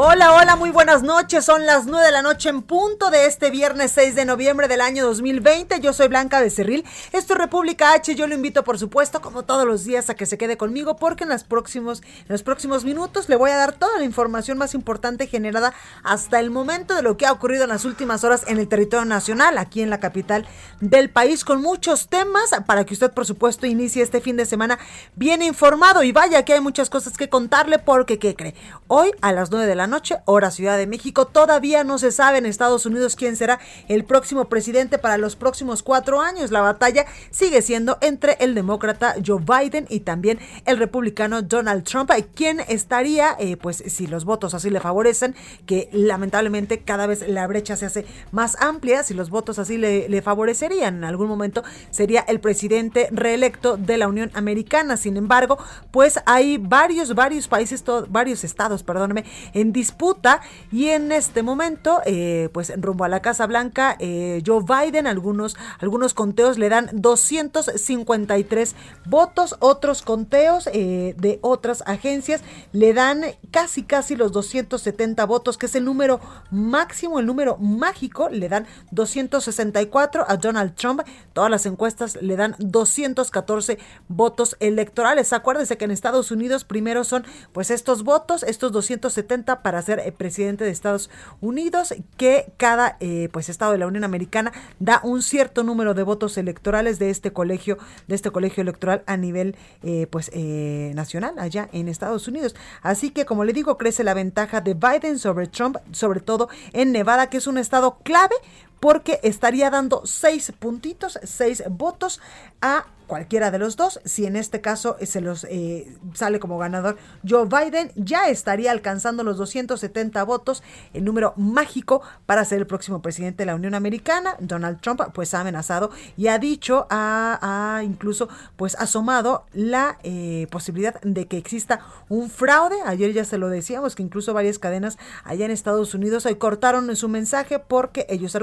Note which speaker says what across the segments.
Speaker 1: Hola, hola, muy buenas noches. Son las 9 de la noche en punto de este viernes 6 de noviembre del año 2020. Yo soy Blanca Becerril. Esto es República H. Yo lo invito, por supuesto, como todos los días, a que se quede conmigo porque en, próximos, en los próximos minutos le voy a dar toda la información más importante generada hasta el momento de lo que ha ocurrido en las últimas horas en el territorio nacional, aquí en la capital del país, con muchos temas para que usted, por supuesto, inicie este fin de semana bien informado. Y vaya que hay muchas cosas que contarle porque, ¿qué cree? Hoy a las 9 de la noche, hora Ciudad de México. Todavía no se sabe en Estados Unidos quién será el próximo presidente para los próximos cuatro años. La batalla sigue siendo entre el demócrata Joe Biden y también el republicano Donald Trump, quien estaría, eh, pues si los votos así le favorecen, que lamentablemente cada vez la brecha se hace más amplia, si los votos así le, le favorecerían en algún momento, sería el presidente reelecto de la Unión Americana. Sin embargo, pues hay varios, varios países, varios estados, perdóneme, en disputa y en este momento, eh, pues rumbo a la Casa Blanca, eh, Joe Biden, algunos, algunos conteos le dan 253 votos, otros conteos eh, de otras agencias le dan casi, casi los 270 votos, que es el número máximo, el número mágico, le dan 264 a Donald Trump, todas las encuestas le dan 214 votos electorales. Acuérdense que en Estados Unidos primero son pues estos votos, estos 270 para ser eh, presidente de Estados Unidos, que cada eh, pues estado de la Unión Americana da un cierto número de votos electorales de este colegio, de este colegio electoral a nivel eh, pues eh, nacional allá en Estados Unidos. Así que como le digo, crece la ventaja de Biden sobre Trump, sobre todo en Nevada, que es un estado clave porque estaría dando seis puntitos, seis votos a cualquiera de los dos. Si en este caso eh, se los eh, sale como ganador Joe Biden, ya estaría alcanzando los 270 votos, el número mágico para ser el próximo presidente de la Unión Americana. Donald Trump pues ha amenazado y ha dicho, ha, incluso pues asomado la eh, posibilidad de que exista un fraude. Ayer ya se lo decíamos que incluso varias cadenas allá en Estados Unidos hoy cortaron su mensaje porque ellos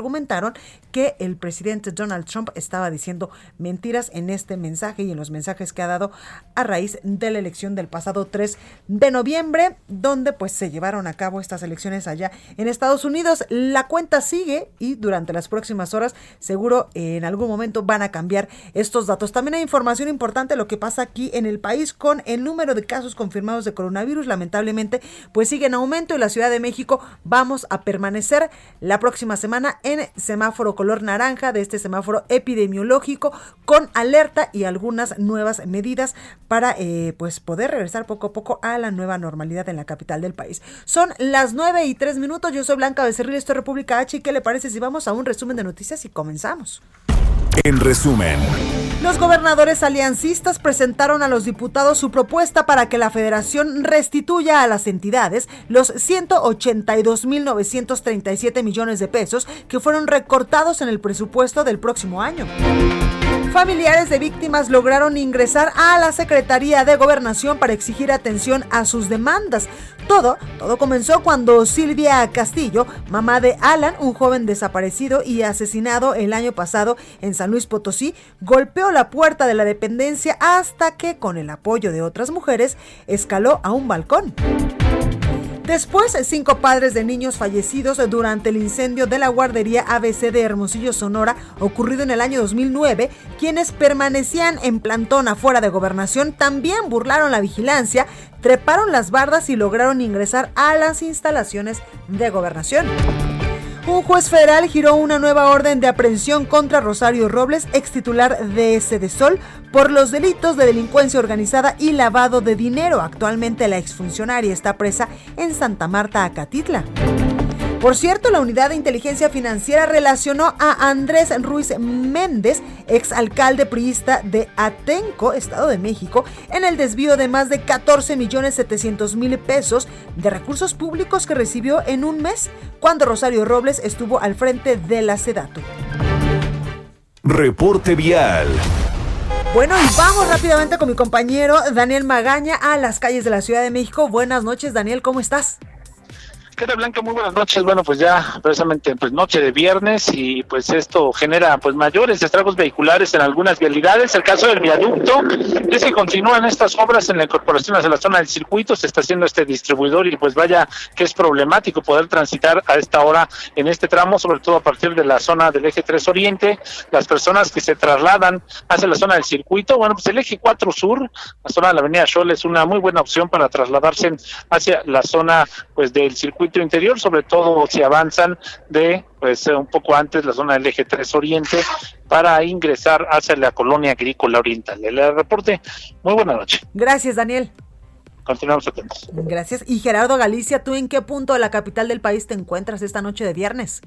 Speaker 1: que el presidente Donald Trump estaba diciendo mentiras en este mensaje y en los mensajes que ha dado a raíz de la elección del pasado 3 de noviembre, donde pues se llevaron a cabo estas elecciones allá en Estados Unidos. La cuenta sigue y durante las próximas horas seguro en algún momento van a cambiar estos datos. También hay información importante lo que pasa aquí en el país con el número de casos confirmados de coronavirus. Lamentablemente pues sigue en aumento y la Ciudad de México vamos a permanecer la próxima semana en semáforo color naranja de este semáforo epidemiológico con alerta y algunas nuevas medidas para eh, pues poder regresar poco a poco a la nueva normalidad en la capital del país. Son las 9 y 3 minutos. Yo soy Blanca Becerril, esto es República H. ¿Y qué le parece si vamos a un resumen de noticias y comenzamos?
Speaker 2: En resumen,
Speaker 1: Los gobernadores aliancistas presentaron a los diputados su propuesta para que la federación restituya a las entidades los 182.937 millones de pesos que fueron recortados en el presupuesto del próximo año. Familiares de víctimas lograron ingresar a la Secretaría de Gobernación para exigir atención a sus demandas. Todo, todo comenzó cuando Silvia Castillo, mamá de Alan, un joven desaparecido y asesinado el año pasado en San Luis Potosí, golpeó la puerta de la dependencia hasta que, con el apoyo de otras mujeres, escaló a un balcón. Después, cinco padres de niños fallecidos durante el incendio de la guardería ABC de Hermosillo, Sonora, ocurrido en el año 2009, quienes permanecían en plantón afuera de gobernación, también burlaron la vigilancia, treparon las bardas y lograron ingresar a las instalaciones de gobernación. Un juez federal giró una nueva orden de aprehensión contra Rosario Robles, ex titular de Sol, por los delitos de delincuencia organizada y lavado de dinero. Actualmente la exfuncionaria está presa en Santa Marta, Acatitla. Por cierto, la unidad de inteligencia financiera relacionó a Andrés Ruiz Méndez, exalcalde priista de Atenco, Estado de México, en el desvío de más de 14 millones 700 mil pesos de recursos públicos que recibió en un mes cuando Rosario Robles estuvo al frente de la Sedatu.
Speaker 2: Reporte vial.
Speaker 1: Bueno, y vamos rápidamente con mi compañero Daniel Magaña a las calles de la Ciudad de México. Buenas noches, Daniel, ¿cómo estás?
Speaker 3: ¿Qué tal, Blanca? Muy buenas noches. Bueno, pues ya precisamente pues noche de viernes y pues esto genera pues mayores estragos vehiculares en algunas vialidades. El caso del viaducto es que continúan estas obras en la incorporación hacia la zona del circuito, se está haciendo este distribuidor y pues vaya que es problemático poder transitar a esta hora en este tramo, sobre todo a partir de la zona del eje 3 Oriente. Las personas que se trasladan hacia la zona del circuito, bueno, pues el eje 4 Sur, la zona de la avenida Scholl es una muy buena opción para trasladarse hacia la zona pues del circuito interior, sobre todo si avanzan de pues un poco antes la zona del eje 3 Oriente para ingresar hacia la colonia agrícola oriental. El reporte, muy buena noche.
Speaker 1: Gracias, Daniel.
Speaker 3: Continuamos atentos.
Speaker 1: Gracias. Y Gerardo Galicia, ¿tú en qué punto de la capital del país te encuentras esta noche de viernes?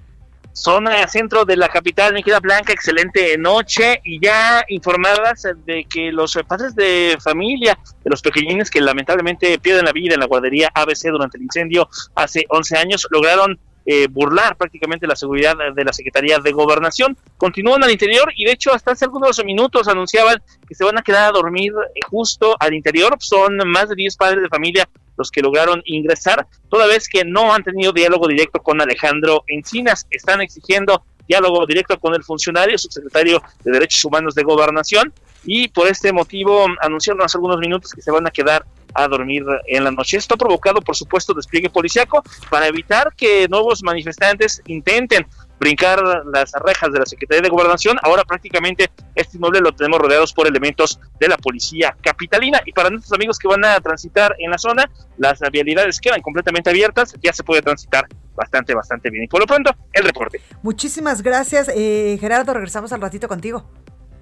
Speaker 4: Zona centro de la capital, mi Blanca, excelente noche y ya informadas de que los padres de familia de los pequeñines que lamentablemente pierden la vida en la guardería ABC durante el incendio hace 11 años lograron eh, burlar prácticamente la seguridad de la Secretaría de Gobernación. Continúan al interior y de hecho hasta hace algunos minutos anunciaban que se van a quedar a dormir eh, justo al interior. Son más de 10 padres de familia los que lograron ingresar, toda vez que no han tenido diálogo directo con Alejandro Encinas. Están exigiendo diálogo directo con el funcionario, subsecretario de Derechos Humanos de Gobernación, y por este motivo anunciaron hace algunos minutos que se van a quedar a dormir en la noche. Esto ha provocado, por supuesto, despliegue policiaco para evitar que nuevos manifestantes intenten brincar las rejas de la Secretaría de Gobernación. Ahora prácticamente este inmueble lo tenemos rodeados por elementos de la policía capitalina. Y para nuestros amigos que van a transitar en la zona, las vialidades quedan completamente abiertas, ya se puede transitar bastante, bastante bien. Y por lo pronto, el reporte.
Speaker 1: Muchísimas gracias, eh, Gerardo. Regresamos al ratito contigo.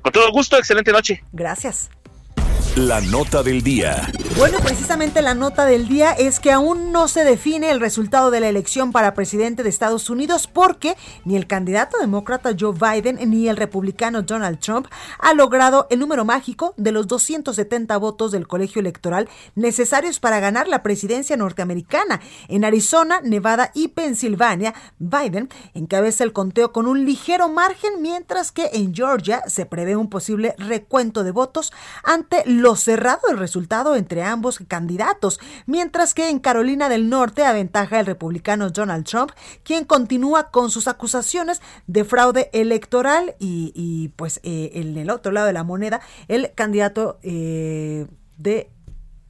Speaker 4: Con todo gusto, excelente noche.
Speaker 1: Gracias.
Speaker 2: La nota del día.
Speaker 1: Bueno, precisamente la nota del día es que aún no se define el resultado de la elección para presidente de Estados Unidos porque ni el candidato demócrata Joe Biden ni el republicano Donald Trump ha logrado el número mágico de los 270 votos del colegio electoral necesarios para ganar la presidencia norteamericana. En Arizona, Nevada y Pensilvania, Biden encabeza el conteo con un ligero margen, mientras que en Georgia se prevé un posible recuento de votos ante los cerrado el resultado entre ambos candidatos, mientras que en Carolina del Norte aventaja el republicano Donald Trump, quien continúa con sus acusaciones de fraude electoral y, pues eh, en el otro lado de la moneda, el candidato eh, de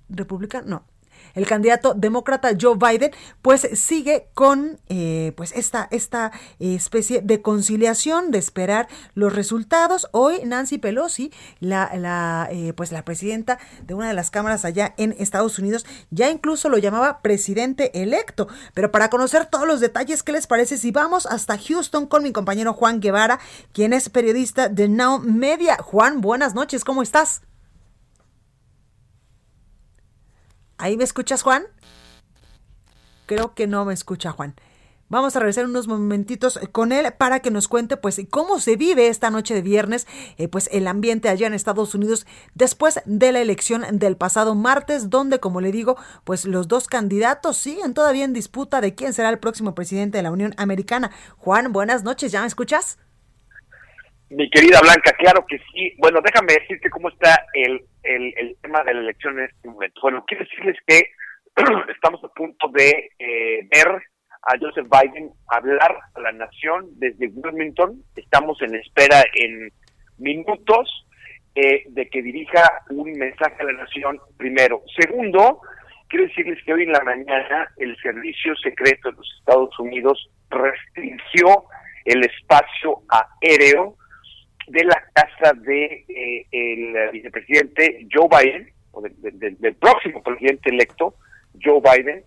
Speaker 1: republicano, no, el candidato demócrata Joe Biden, pues sigue con eh, pues esta, esta especie de conciliación de esperar los resultados. Hoy Nancy Pelosi, la, la eh, pues la presidenta de una de las cámaras allá en Estados Unidos, ya incluso lo llamaba presidente electo. Pero para conocer todos los detalles, ¿qué les parece si vamos hasta Houston con mi compañero Juan Guevara, quien es periodista de Now Media? Juan, buenas noches, ¿cómo estás? ¿Ahí me escuchas, Juan? Creo que no me escucha, Juan. Vamos a regresar unos momentitos con él para que nos cuente pues cómo se vive esta noche de viernes, eh, pues el ambiente allá en Estados Unidos después de la elección del pasado martes, donde como le digo, pues los dos candidatos siguen todavía en disputa de quién será el próximo presidente de la Unión Americana. Juan, buenas noches, ¿ya me escuchas?
Speaker 5: Mi querida Blanca, claro que sí. Bueno, déjame decirte cómo está el, el, tema de la elección en este momento. Bueno, quiero decirles que estamos a punto de eh, ver a Joseph Biden hablar a la nación desde Wilmington. Estamos en espera en minutos eh, de que dirija un mensaje a la nación primero. Segundo, quiero decirles que hoy en la mañana el Servicio Secreto de los Estados Unidos restringió el espacio aéreo de la casa de eh, el vicepresidente Joe Biden o del próximo presidente electo Joe Biden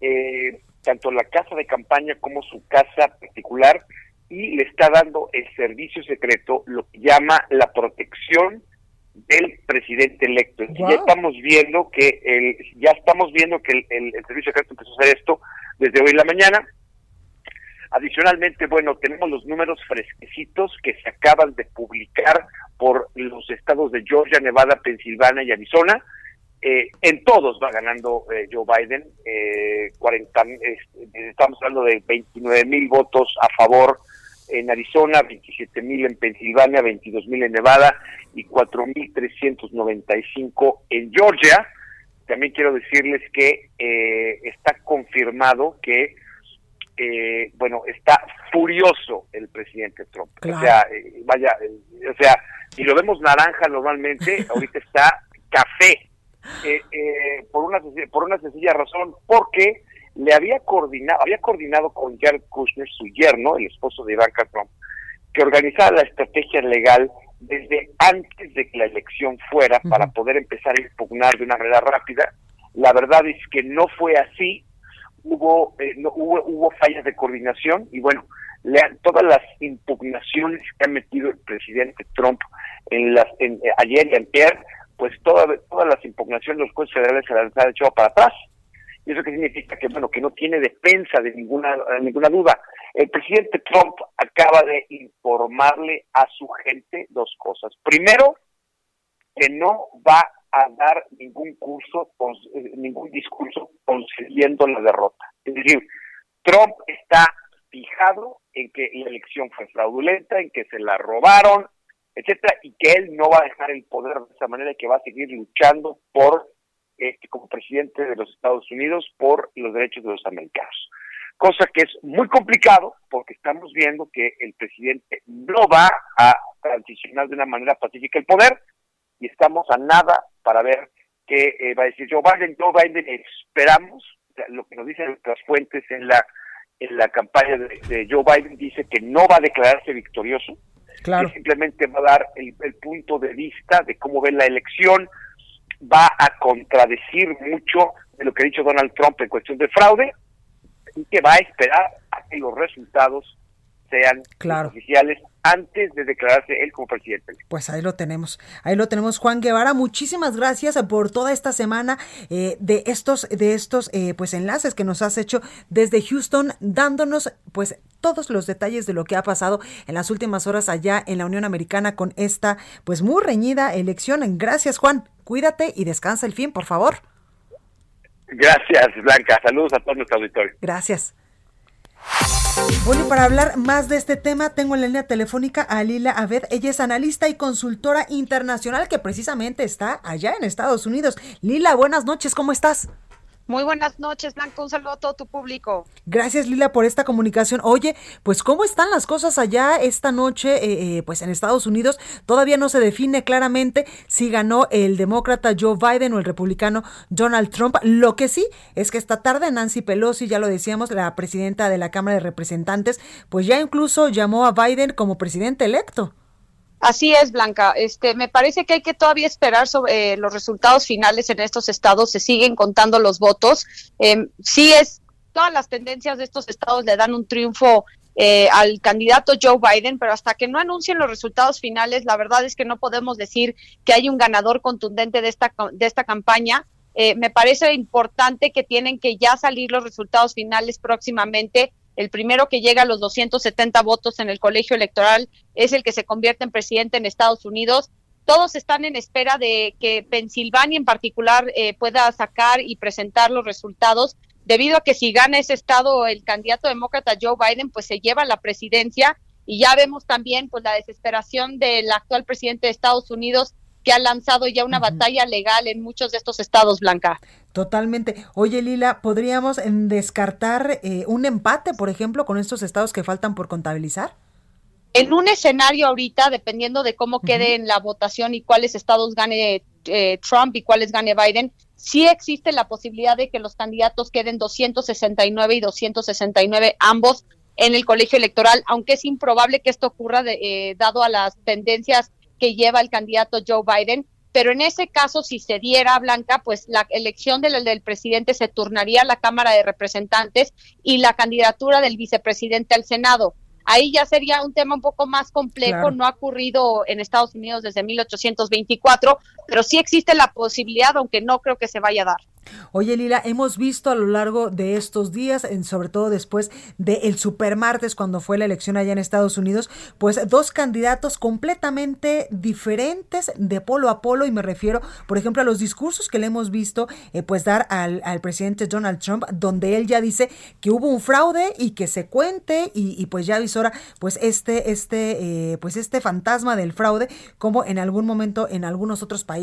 Speaker 5: eh, tanto la casa de campaña como su casa particular y le está dando el servicio secreto lo que llama la protección del presidente electo. Ya estamos viendo que el, ya estamos viendo que el, servicio secreto empezó a hacer esto desde hoy en la mañana. Adicionalmente, bueno, tenemos los números fresquecitos que se acaban de publicar por los estados de Georgia, Nevada, Pensilvania y Arizona. Eh, en todos va ganando eh, Joe Biden. Eh, 40, estamos hablando de 29 mil votos a favor en Arizona, 27 mil en Pensilvania, 22 mil en Nevada y 4 mil 395 en Georgia. También quiero decirles que eh, está confirmado que, eh, bueno, está furioso el presidente Trump. O sea, eh, vaya, o sea, si lo vemos naranja normalmente, ahorita está café. por una por una sencilla razón, porque le había coordinado, había coordinado con Jared Kushner, su yerno, el esposo de Ivanka Trump, que organizara la estrategia legal desde antes de que la elección fuera para poder empezar a impugnar de una manera rápida. La verdad es que no fue así, hubo, eh, no, hubo, hubo fallas de coordinación y bueno, todas las impugnaciones que ha metido el presidente Trump en las en, eh, ayer y ayer, pues todas todas las impugnaciones los jueces federales se las han echado para atrás. ¿Y eso qué significa? Que, bueno, que no tiene defensa de ninguna, ninguna duda. El presidente Trump acaba de informarle a su gente dos cosas. Primero, que no va a dar ningún curso, eh, ningún discurso concediendo la derrota. Es decir, Trump está fijado en que la elección fue fraudulenta, en que se la robaron, etcétera, y que él no va a dejar el poder de esa manera y que va a seguir luchando por este, como presidente de los Estados Unidos por los derechos de los americanos. Cosa que es muy complicado porque estamos viendo que el presidente no va a transicionar de una manera pacífica el poder y estamos a nada para ver qué eh, va a decir Joe Biden. Joe Biden esperamos, lo que nos dicen nuestras fuentes en la en la campaña de, Joe Biden dice que no va a declararse victorioso, que simplemente va a dar el, el punto de vista de cómo ve la elección, va a contradecir mucho de lo que ha dicho Donald Trump en cuestión de fraude y que va a esperar a que los resultados sean oficiales antes de declararse él como presidente.
Speaker 1: Pues ahí lo tenemos, ahí lo tenemos Juan Guevara. Muchísimas gracias por toda esta semana eh, de estos, de estos eh, pues enlaces que nos has hecho desde Houston, dándonos pues todos los detalles de lo que ha pasado en las últimas horas allá en la Unión Americana con esta pues muy reñida elección. Gracias Juan, cuídate y descansa el fin, por favor.
Speaker 5: Gracias Blanca, saludos a todo nuestro auditorio.
Speaker 1: Gracias. Bueno, y para hablar más de este tema, tengo en la línea telefónica a Lila Aved. Ella es analista y consultora internacional que precisamente está allá en Estados Unidos. Lila, buenas noches, ¿cómo estás?
Speaker 6: Muy buenas noches, Blanca. Un saludo a todo tu público.
Speaker 1: Gracias, Lila, por esta comunicación. Oye, pues, ¿cómo están las cosas allá esta noche, eh, eh, pues, en Estados Unidos? Todavía no se define claramente si ganó el demócrata Joe Biden o el republicano Donald Trump. Lo que sí es que esta tarde Nancy Pelosi, ya lo decíamos, la presidenta de la Cámara de Representantes, pues ya incluso llamó a Biden como presidente electo.
Speaker 6: Así es, Blanca. Este, me parece que hay que todavía esperar sobre eh, los resultados finales en estos estados. Se siguen contando los votos. Eh, sí es, todas las tendencias de estos estados le dan un triunfo eh, al candidato Joe Biden, pero hasta que no anuncien los resultados finales, la verdad es que no podemos decir que hay un ganador contundente de esta, de esta campaña. Eh, me parece importante que tienen que ya salir los resultados finales próximamente el primero que llega a los 270 votos en el colegio electoral es el que se convierte en presidente en Estados Unidos. Todos están en espera de que Pensilvania en particular eh, pueda sacar y presentar los resultados, debido a que si gana ese estado el candidato demócrata Joe Biden, pues se lleva la presidencia y ya vemos también pues la desesperación del actual presidente de Estados Unidos que ha lanzado ya una batalla legal en muchos de estos estados, Blanca.
Speaker 1: Totalmente. Oye, Lila, ¿podríamos em, descartar eh, un empate, por ejemplo, con estos estados que faltan por contabilizar?
Speaker 6: En un escenario ahorita, dependiendo de cómo quede en la votación y cuáles estados gane eh, Trump y cuáles gane Biden, sí existe la posibilidad de que los candidatos queden 269 y 269 ambos en el colegio electoral, aunque es improbable que esto ocurra de, eh, dado a las tendencias que lleva el candidato Joe Biden. Pero en ese caso, si se diera Blanca, pues la elección del, del presidente se turnaría a la Cámara de Representantes y la candidatura del vicepresidente al Senado. Ahí ya sería un tema un poco más complejo, no ha ocurrido en Estados Unidos desde 1824, pero sí existe la posibilidad, aunque no creo que se vaya a dar.
Speaker 1: Oye, Lila, hemos visto a lo largo de estos días, en, sobre todo después del el supermartes, cuando fue la elección allá en Estados Unidos, pues dos candidatos completamente diferentes de polo a polo, y me refiero, por ejemplo, a los discursos que le hemos visto eh, pues dar al, al, presidente Donald Trump, donde él ya dice que hubo un fraude y que se cuente, y, pues ya visora pues este, este, eh, pues este fantasma del fraude, como en algún momento en algunos otros países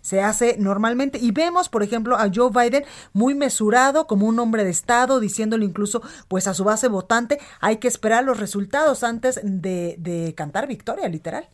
Speaker 1: se hace normalmente. Y vemos, por ejemplo, a Joe Biden muy mesurado como un hombre de Estado, diciéndole incluso pues a su base votante, hay que esperar los resultados antes de, de cantar victoria, literal.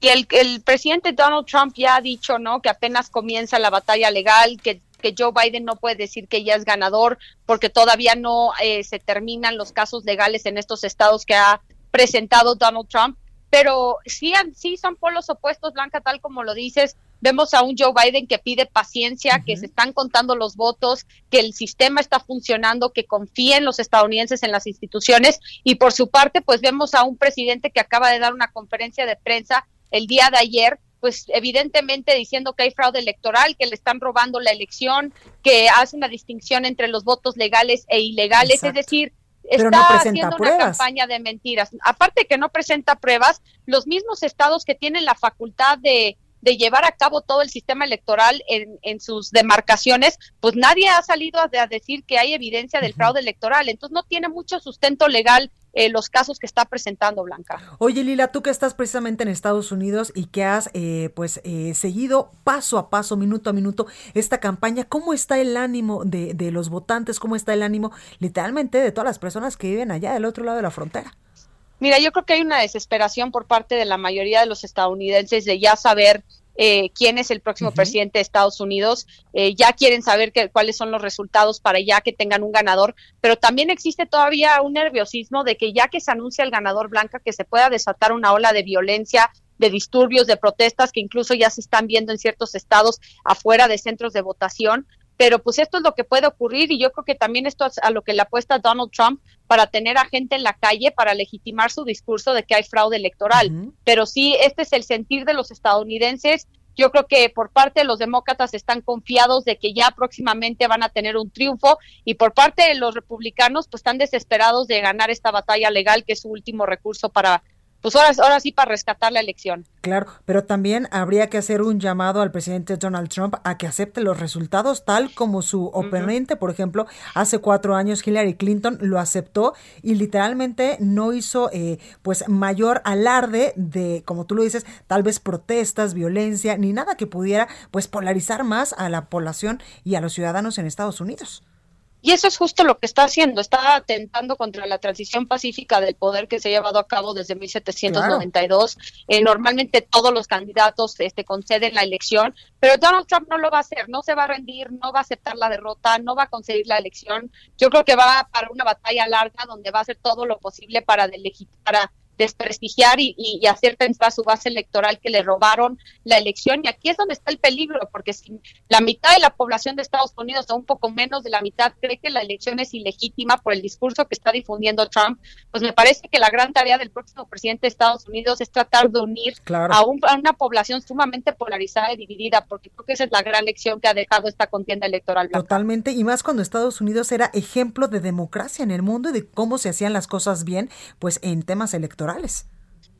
Speaker 6: Y el, el, presidente Donald Trump ya ha dicho, ¿no? Que apenas comienza la batalla legal, que, que Joe Biden no puede decir que ya es ganador porque todavía no eh, se terminan los casos legales en estos estados que ha presentado Donald Trump. Pero sí, sí son polos opuestos, Blanca, tal como lo dices. Vemos a un Joe Biden que pide paciencia, que se están contando los votos, que el sistema está funcionando, que confíen los estadounidenses en las instituciones. Y por su parte, pues vemos a un presidente que acaba de dar una conferencia de prensa el día de ayer pues evidentemente diciendo que hay fraude electoral, que le están robando la elección, que hace una distinción entre los votos legales e ilegales, Exacto. es decir, está haciendo pruebas. una campaña de mentiras. Aparte que no presenta pruebas, los mismos estados que tienen la facultad de de llevar a cabo todo el sistema electoral en, en sus demarcaciones, pues nadie ha salido a, a decir que hay evidencia del fraude electoral. Entonces no tiene mucho sustento legal eh, los casos que está presentando Blanca.
Speaker 1: Oye Lila, tú que estás precisamente en Estados Unidos y que has eh, pues eh, seguido paso a paso, minuto a minuto esta campaña, ¿cómo está el ánimo de, de los votantes? ¿Cómo está el ánimo literalmente de todas las personas que viven allá del otro lado de la frontera?
Speaker 6: Mira, yo creo que hay una desesperación por parte de la mayoría de los estadounidenses de ya saber eh, quién es el próximo uh -huh. presidente de Estados Unidos, eh, ya quieren saber que, cuáles son los resultados para ya que tengan un ganador, pero también existe todavía un nerviosismo de que ya que se anuncia el ganador blanca, que se pueda desatar una ola de violencia, de disturbios, de protestas que incluso ya se están viendo en ciertos estados afuera de centros de votación, pero pues esto es lo que puede ocurrir y yo creo que también esto es a lo que le apuesta Donald Trump para tener a gente en la calle para legitimar su discurso de que hay fraude electoral. Uh -huh. Pero sí, este es el sentir de los estadounidenses. Yo creo que por parte de los demócratas están confiados de que ya próximamente van a tener un triunfo y por parte de los republicanos pues están desesperados de ganar esta batalla legal que es su último recurso para pues ahora, ahora sí para rescatar la elección.
Speaker 1: Claro, pero también habría que hacer un llamado al presidente Donald Trump a que acepte los resultados tal como su oponente, uh -huh. por ejemplo, hace cuatro años Hillary Clinton lo aceptó y literalmente no hizo eh, pues mayor alarde de, como tú lo dices, tal vez protestas, violencia, ni nada que pudiera pues polarizar más a la población y a los ciudadanos en Estados Unidos.
Speaker 6: Y eso es justo lo que está haciendo, está atentando contra la transición pacífica del poder que se ha llevado a cabo desde 1792. Claro. Eh, normalmente todos los candidatos este, conceden la elección, pero Donald Trump no lo va a hacer, no se va a rendir, no va a aceptar la derrota, no va a conseguir la elección. Yo creo que va para una batalla larga donde va a hacer todo lo posible para, para desprestigiar y, y, y, hacer pensar a su base electoral que le robaron la elección. Y aquí es donde está el peligro, porque si la mitad de la población de Estados Unidos, o un poco menos de la mitad, cree que la elección es ilegítima por el discurso que está difundiendo Trump, pues me parece que la gran tarea del próximo presidente de Estados Unidos es tratar de unir claro. a, un, a, una población sumamente polarizada y dividida, porque creo que esa es la gran lección que ha dejado esta contienda electoral.
Speaker 1: Blanca. Totalmente, y más cuando Estados Unidos era ejemplo de democracia en el mundo y de cómo se hacían las cosas bien, pues en temas electorales electorales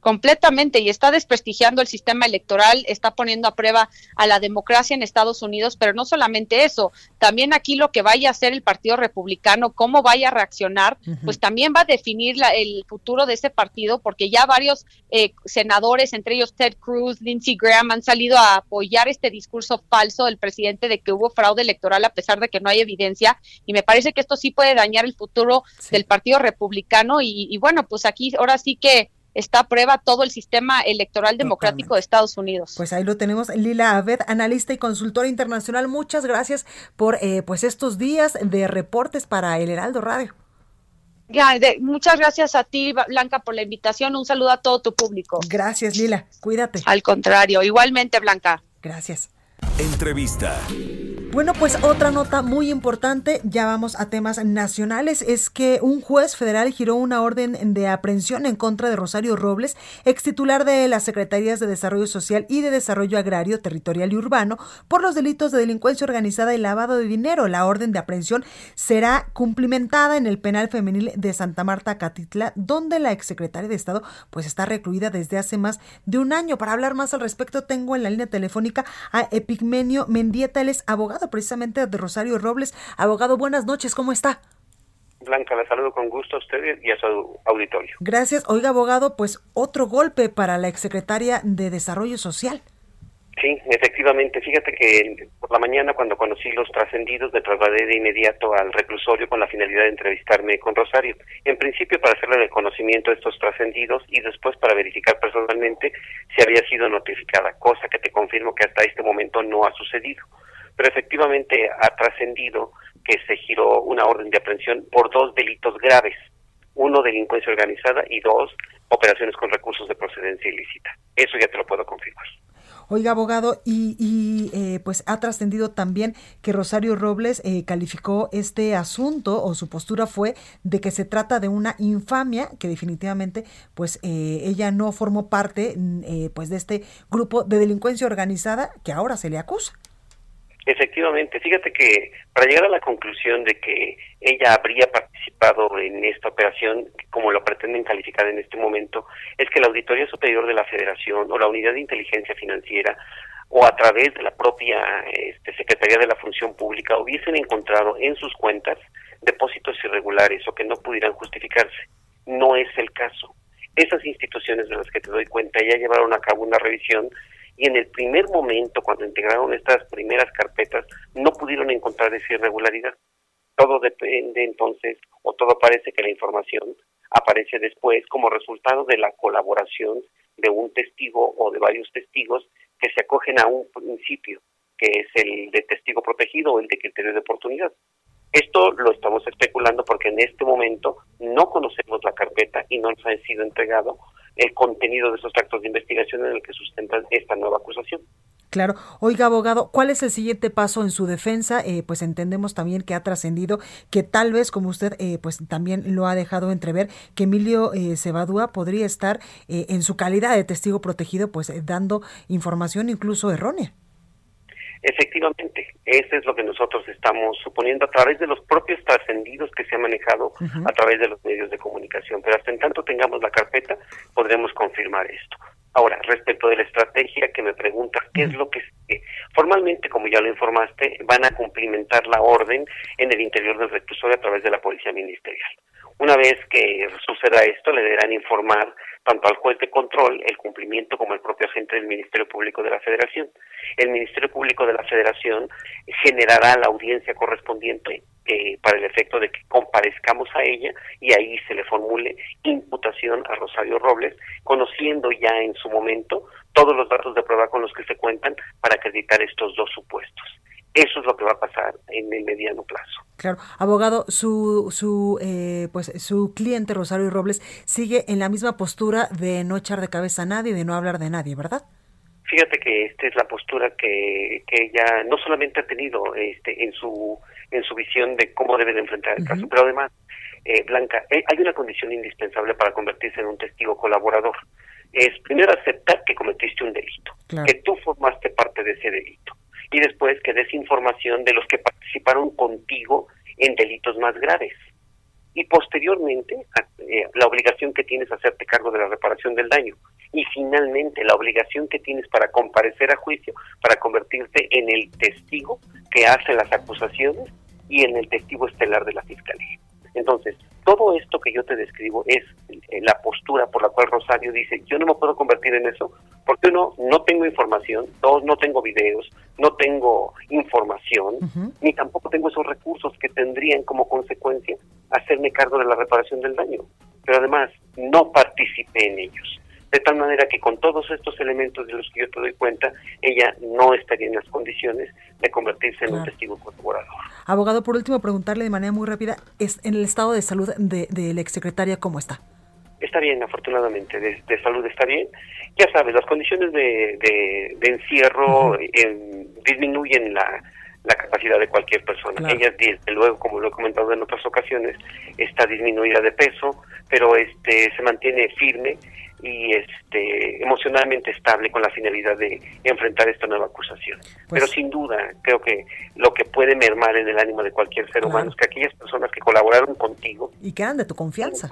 Speaker 6: completamente y está desprestigiando el sistema electoral, está poniendo a prueba a la democracia en Estados Unidos, pero no solamente eso, también aquí lo que vaya a hacer el Partido Republicano, cómo vaya a reaccionar, uh -huh. pues también va a definir la, el futuro de ese partido, porque ya varios eh, senadores, entre ellos Ted Cruz, Lindsey Graham, han salido a apoyar este discurso falso del presidente de que hubo fraude electoral a pesar de que no hay evidencia, y me parece que esto sí puede dañar el futuro sí. del Partido Republicano, y, y bueno, pues aquí ahora sí que está a prueba todo el sistema electoral democrático Totalmente. de Estados Unidos.
Speaker 1: Pues ahí lo tenemos, Lila Abed, analista y consultora internacional. Muchas gracias por eh, pues estos días de reportes para el Heraldo Radio.
Speaker 6: Ya, de, muchas gracias a ti, Blanca, por la invitación. Un saludo a todo tu público.
Speaker 1: Gracias, Lila. Cuídate.
Speaker 6: Al contrario, igualmente, Blanca.
Speaker 1: Gracias.
Speaker 2: Entrevista.
Speaker 1: Bueno, pues otra nota muy importante, ya vamos a temas nacionales, es que un juez federal giró una orden de aprehensión en contra de Rosario Robles, ex titular de las Secretarías de Desarrollo Social y de Desarrollo Agrario, Territorial y Urbano, por los delitos de delincuencia organizada y lavado de dinero. La orden de aprehensión será cumplimentada en el penal femenil de Santa Marta, Catitla, donde la exsecretaria de Estado pues está recluida desde hace más de un año. Para hablar más al respecto, tengo en la línea telefónica a Epigmenio Mendieta, abogado precisamente de Rosario Robles. Abogado, buenas noches, ¿cómo está?
Speaker 7: Blanca, la saludo con gusto a usted y a su auditorio.
Speaker 1: Gracias. Oiga, abogado, pues otro golpe para la exsecretaria de Desarrollo Social.
Speaker 7: Sí, efectivamente. Fíjate que por la mañana cuando conocí los trascendidos me trasladé de inmediato al reclusorio con la finalidad de entrevistarme con Rosario. En principio para hacerle el conocimiento de estos trascendidos y después para verificar personalmente si había sido notificada, cosa que te confirmo que hasta este momento no ha sucedido pero efectivamente ha trascendido que se giró una orden de aprehensión por dos delitos graves, uno delincuencia organizada y dos operaciones con recursos de procedencia ilícita. Eso ya te lo puedo confirmar.
Speaker 1: Oiga, abogado, y, eh, pues ha trascendido también que Rosario Robles eh, calificó este asunto o su postura fue de que se trata de una infamia que definitivamente pues eh, ella no formó parte mm, pues de este grupo de delincuencia organizada que ahora se le acusa.
Speaker 7: Efectivamente, fíjate que para llegar a la conclusión de que ella habría participado en esta operación, como lo pretenden calificar en este momento, es que la Auditoría Superior de la Federación o la Unidad de Inteligencia Financiera o a través de la propia este, Secretaría de la Función Pública hubiesen encontrado en sus cuentas depósitos irregulares o que no pudieran justificarse. No es el caso. Esas instituciones de las que te doy cuenta ya llevaron a cabo una revisión y en el primer momento, cuando integraron estas primeras carpetas, no pudieron encontrar esa irregularidad. Todo depende entonces, o todo parece que la información aparece después como resultado de la colaboración de un testigo o de varios testigos que se acogen a un principio, que es el de testigo protegido o el de criterio de oportunidad. Esto lo estamos especulando porque en este momento no conocemos la carpeta y no nos ha sido entregado el contenido de esos actos de investigación en el que sustentan esta nueva acusación.
Speaker 1: Claro. Oiga, abogado, ¿cuál es el siguiente paso en su defensa? Eh, pues entendemos también que ha trascendido que tal vez, como usted eh, pues también lo ha dejado entrever, que Emilio eh, Cebadúa podría estar eh, en su calidad de testigo protegido, pues dando información incluso errónea.
Speaker 7: Efectivamente, eso es lo que nosotros estamos suponiendo a través de los propios trascendidos que se han manejado a través de los medios de comunicación. Pero hasta en tanto tengamos la carpeta, podremos confirmar esto. Ahora, respecto de la estrategia que me preguntas, ¿qué es lo que formalmente, como ya lo informaste, van a cumplimentar la orden en el interior del reclusorio a través de la policía ministerial? Una vez que suceda esto, le deberán informar tanto al juez de control el cumplimiento como el propio agente del Ministerio Público de la Federación. El Ministerio Público de la Federación generará la audiencia correspondiente eh, para el efecto de que comparezcamos a ella y ahí se le formule imputación a Rosario Robles, conociendo ya en su momento todos los datos de prueba con los que se cuentan para acreditar estos dos supuestos. Eso es lo que va a pasar en el mediano plazo.
Speaker 1: Claro, abogado, su su eh, pues su cliente Rosario Robles sigue en la misma postura de no echar de cabeza a nadie, de no hablar de nadie, ¿verdad?
Speaker 7: Fíjate que esta es la postura que, que ella no solamente ha tenido este en su en su visión de cómo debe de enfrentar el caso, pero además, eh, Blanca, eh, hay una condición indispensable para convertirse en un testigo colaborador. Es primero aceptar que cometiste un delito, que tú formaste parte de ese delito y después que des información de los que participaron contigo en delitos más graves. Y posteriormente, eh, la obligación que tienes a hacerte cargo de la reparación del daño. Y finalmente, la obligación que tienes para comparecer a juicio, para convertirte en el testigo que hace las acusaciones y en el testigo estelar de la fiscalía. Entonces, todo esto que yo te describo es eh, la postura por la cual Rosario dice, yo no me puedo convertir en eso, porque uno, no tengo información, dos, no tengo videos, no tengo información, ni tampoco tengo esos recursos que tendrían como consecuencia hacerme cargo de la reparación del daño. Pero además, no participé en ellos. De tal manera que con todos estos elementos de los que yo te doy cuenta, ella no estaría en las condiciones de convertirse en un testigo colaborador.
Speaker 1: Abogado, por último, preguntarle de manera muy rápida, ¿es en el estado de salud de, de la exsecretaria cómo está?
Speaker 7: Está bien, afortunadamente, de, salud está bien. Ya sabes, las condiciones de, de, encierro disminuyen la, la capacidad de cualquier persona. Ella, desde luego, como lo he comentado en otras ocasiones, está disminuida de peso, pero este se mantiene firme y este emocionalmente estable con la finalidad de enfrentar esta nueva acusación. Pues Pero sin duda, creo que lo que puede mermar en el ánimo de cualquier ser humano es que aquellas personas que colaboraron contigo
Speaker 1: y que eran de tu confianza.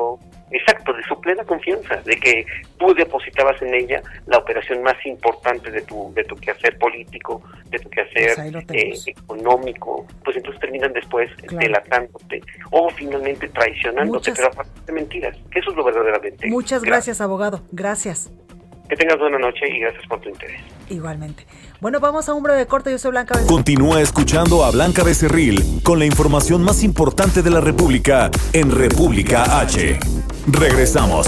Speaker 7: Exacto, de su plena confianza, de que tú depositabas en ella la operación más importante de tu de tu quehacer político, de tu quehacer pues eh, económico, pues entonces terminan después delatándote o finalmente traicionándote, pero aparte de mentiras, que eso es lo verdaderamente.
Speaker 1: Muchas gracias abogado. Gracias.
Speaker 7: Que tengas buena noche y gracias por tu interés.
Speaker 1: Igualmente. Bueno, vamos a un breve corte. Yo soy Blanca
Speaker 2: Becerril. Continúa escuchando a Blanca Becerril con la información más importante de la República en República H. Regresamos.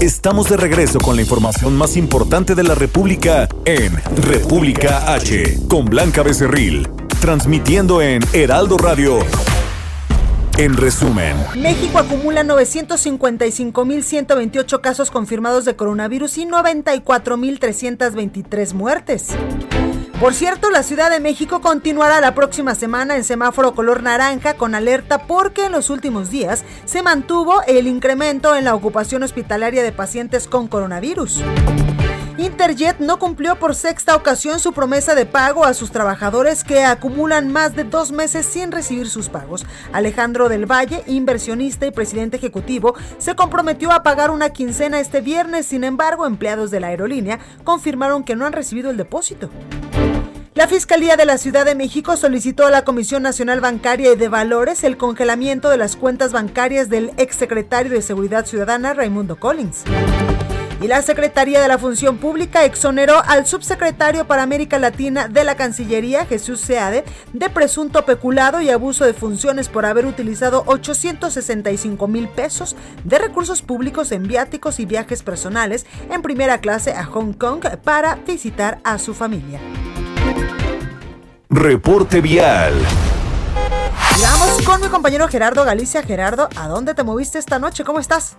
Speaker 2: Estamos de regreso con la información más importante de la República en República H con Blanca Becerril, transmitiendo en Heraldo Radio en resumen,
Speaker 1: México acumula 955.128 casos confirmados de coronavirus y 94.323 muertes. Por cierto, la Ciudad de México continuará la próxima semana en semáforo color naranja con alerta porque en los últimos días se mantuvo el incremento en la ocupación hospitalaria de pacientes con coronavirus. Interjet no cumplió por sexta ocasión su promesa de pago a sus trabajadores que acumulan más de dos meses sin recibir sus pagos. Alejandro del Valle, inversionista y presidente ejecutivo, se comprometió a pagar una quincena este viernes, sin embargo, empleados de la aerolínea confirmaron que no han recibido el depósito. La Fiscalía de la Ciudad de México solicitó a la Comisión Nacional Bancaria y de Valores el congelamiento de las cuentas bancarias del exsecretario de Seguridad Ciudadana, Raimundo Collins. Y la Secretaría de la Función Pública exoneró al subsecretario para América Latina de la Cancillería, Jesús Seade, de presunto peculado y abuso de funciones por haber utilizado 865 mil pesos de recursos públicos en viáticos y viajes personales en primera clase a Hong Kong para visitar a su familia.
Speaker 2: Reporte vial.
Speaker 1: Vamos con mi compañero Gerardo Galicia. Gerardo, ¿a dónde te moviste esta noche? ¿Cómo estás?